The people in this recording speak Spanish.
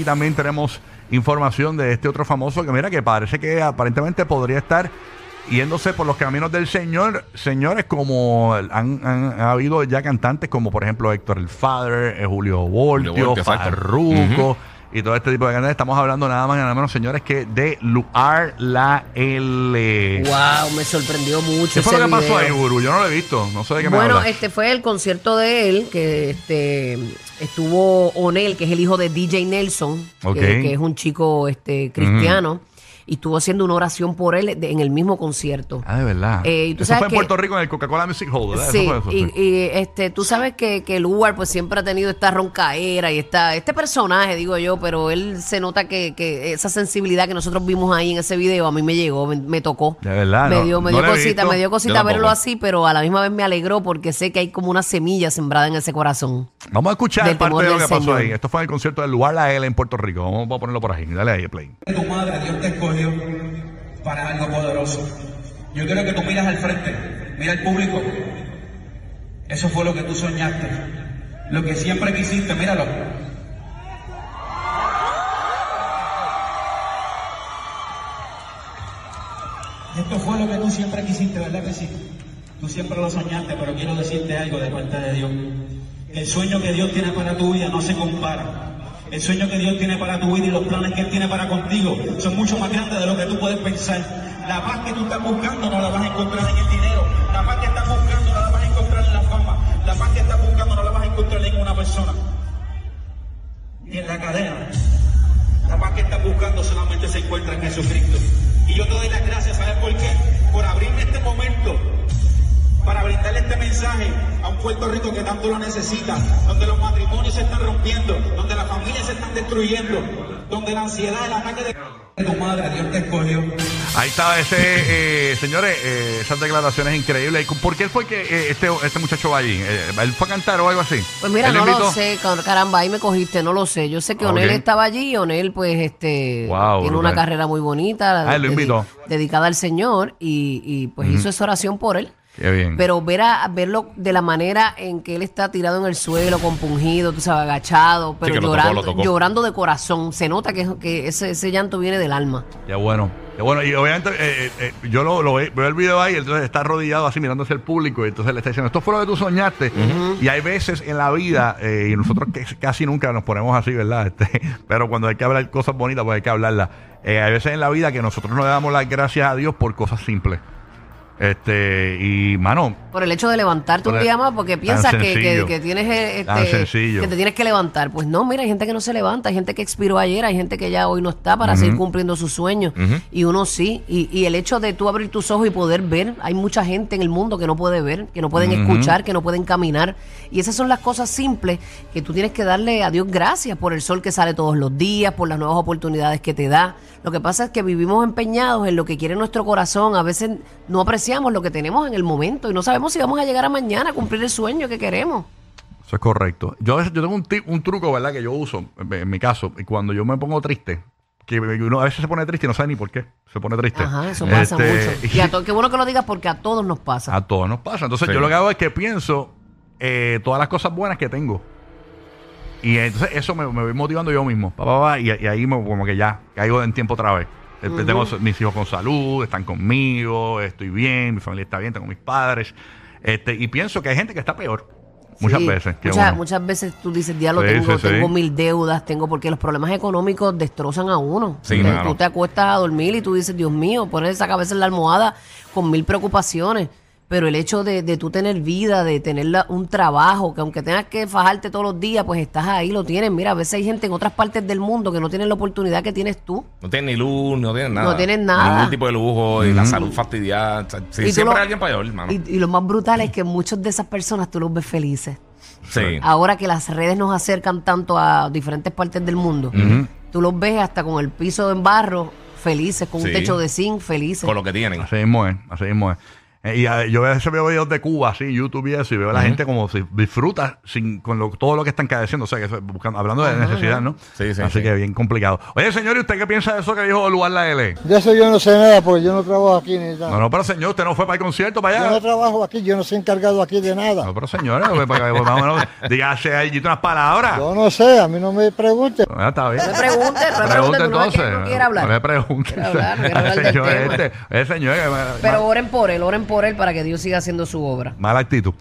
y también tenemos información de este otro famoso que mira que parece que aparentemente podría estar yéndose por los caminos del Señor. Señores, como han, han- ha habido ya cantantes como por ejemplo Héctor el Father, eh, Julio Voltio. Farruko y todo este tipo de cantantes. Estamos hablando nada más y nada menos, señores, que de Luar la L. Wow, me sorprendió mucho ¿Qué fue ese lo que pasó ahí, Guru? Yo no lo he visto. No sé de qué me Bueno, este fue el concierto de él, que este estuvo Onel, que es el hijo de DJ Nelson, que- Ok. que, es un chico este cristiano, y estuvo haciendo una oración por él de- en el mismo concierto. Ah, de verdad. Eh, y tú eso sabes fue en que- Puerto Rico en el Coca-Cola Music Hall, ¿verdad? Sí, eso fue eso, y, y, este, tú sabes que, que Lugar pues siempre ha tenido esta roncaera y esta, este personaje, digo yo, pero él se nota que, que esa sensibilidad que nosotros vimos ahí en ese video a mí me llegó, me, me tocó. De verdad, Me no- dio, me no dio lo he cosita, visto. me dio Yo cosita tampoco. verlo así, pero a la misma vez me alegró porque sé que hay como una semilla sembrada en ese corazón. Vamos a escuchar Del parte temor de lo del que pasó Señor. ahí. Esto fue en el concierto del Lugar La L en Puerto Rico. Vamos a ponerlo por ahí. Dale ahí, play. tu madre, Dios te escogió para algo poderoso. Yo quiero que tú miras al frente, mira al público. Eso fue lo que tú soñaste, lo que siempre quisiste, míralo. Esto fue lo que tú siempre quisiste, ¿verdad que sí? Tú siempre lo soñaste, pero quiero decirte algo de parte de Dios. El sueño que Dios tiene para tu vida no se compara. El sueño que Dios tiene para tu vida y los planes que Él tiene para contigo son mucho más grandes de lo que tú puedes pensar. La paz que tú estás buscando no la vas a encontrar en el dinero. La paz que estás buscando no la vas a encontrar en la fama. La paz que estás buscando no la vas a encontrar en una persona. Ni en la cadena. La paz que estás buscando solamente se encuentra en Jesucristo. Y yo te doy las gracias, ¿sabes por qué? Por abrirme este momento para brindarle este mensaje a un Puerto Rico que tanto lo necesita, donde los matrimonios se están rompiendo, donde las familias se están destruyendo, donde la ansiedad, el ataque de tu madre, Dios te escogió. Ahí estaba ese, eh, señores, eh, esas declaraciones increíbles. ¿Por qué fue que eh, este, este muchacho va allí? Eh, ¿Él fue a cantar o algo así? Pues mira, ¿Él no invitó? lo sé, car- caramba, ahí me cogiste, no lo sé. Yo sé que Ah, Onel estaba allí y Onel, pues, este, Wow, tiene una carrera muy bonita. Ah, él lo dedi- invitó. Dedicada al Señor y, y, pues hizo esa oración por él. Qué bien. Pero ver a, verlo de la manera en que él está tirado en el suelo, compungido, tú sabes, agachado, pero tocó, llorando, tocó. llorando de corazón. Se nota que, que ese, ese llanto viene del alma. Qué bueno. Qué bueno. Y obviamente eh, eh, eh, yo lo, lo ve- veo el video ahí, entonces está arrodillado así mirando hacia el público y entonces le está diciendo, esto fue lo que tú soñaste. Y hay veces en la vida, eh, y nosotros que- casi nunca nos ponemos así, ¿verdad? Este, pero cuando hay que hablar cosas bonitas, pues hay que hablarlas. Hay veces en la vida que nosotros no le damos las gracias a Dios por cosas simples. Este, y mano, Por el hecho de levantarte un día más porque piensas que, que, tienes eh, este, que te tienes que levantar. Pues no, mira, hay gente que no se levanta, hay gente que expiró ayer, hay gente que ya hoy no está para seguir cumpliendo sus sueños. Y uno sí. Y, y el hecho de tú abrir tus ojos y poder ver, hay mucha gente en el mundo que no puede ver, que no pueden escuchar, que no pueden caminar. Y esas son las cosas simples que tú tienes que darle a Dios gracias por el sol que sale todos los días, por las nuevas oportunidades que te da. Lo que pasa es que vivimos empeñados en lo que quiere nuestro corazón. A veces no apreciamos lo que tenemos en el momento y no sabemos si vamos a llegar a mañana a cumplir el sueño que queremos. Eso es correcto. Yo a veces yo tengo un, tip- un truco, ¿verdad? Que yo uso en, en mi caso. Y cuando yo me pongo triste, que uno a veces se pone triste y no sabe ni por qué se pone triste. Ajá, eso pasa Este, mucho. Y a to- qué bueno que lo digas porque a todos nos pasa. A todos nos pasa. Entonces Sí. yo lo que hago es que pienso eh, todas las cosas buenas que tengo. Y entonces eso me, me voy motivando yo mismo. Pa, pa, pa, y, y ahí me- como que ya caigo en tiempo otra vez. Eh, Tengo mis hijos con salud, están conmigo, estoy bien, mi familia está bien, tengo mis padres. Este, y pienso que hay gente que está peor. Muchas Sí, veces. Muchas, muchas veces tú dices, diablo, Sí, tengo, sí, tengo mil deudas, tengo, porque los problemas económicos destrozan a uno. Tú te acuestas a dormir y tú dices, Dios mío, pones esa cabeza en la almohada con mil preocupaciones. Pero el hecho de, de tú tener vida, de tener la- un trabajo, que aunque tengas que fajarte todos los días, pues estás ahí, lo tienes. Mira, a veces hay gente en otras partes del mundo que no tienen la oportunidad que tienes tú. No tienen ni luz, no tienen nada. No tienen nada. Ningún tipo de lujo y la salud fastidiada. O sea, sí, Y tú siempre lo- hay alguien peor, hermano. Y, y lo más brutal es que muchas de esas personas tú los ves felices. sí. Ahora que las redes nos acercan tanto a diferentes partes del mundo, tú los ves hasta con el piso en barro, felices, con Sí. un techo de zinc, felices. Con lo que tienen. Así mismo es, así mismo es. Eh, y a- yo a veces veo videos de Cuba, así, YouTube y eso, y veo a la gente como si disfruta sin, con lo- todo lo que están cadeciendo. O sea, que eso, buscando- hablando de necesidad, ¿no? Sí, sí, Así sí. que bien complicado. Oye, señor, ¿y usted qué piensa de eso que dijo Lugar la L? De eso yo no sé nada porque yo no trabajo aquí ni nada. No, no, pero señor, usted no fue para el concierto, para Yo allá. no trabajo aquí, yo no soy encargado aquí de nada. No, pero señores, pues, para que, más o menos, dígase ahí unas palabras. Yo no sé, a mí no me pregunte. Ah, está bien. No me pregunte, no me pregunte, tú no ves que no quiere hablar. No me pregunte. Quiere hablar, quiere hablar del señor, tema. este, el señor, eh, Pero oren por él, oren por él para que Dios siga haciendo su obra. mala actitud.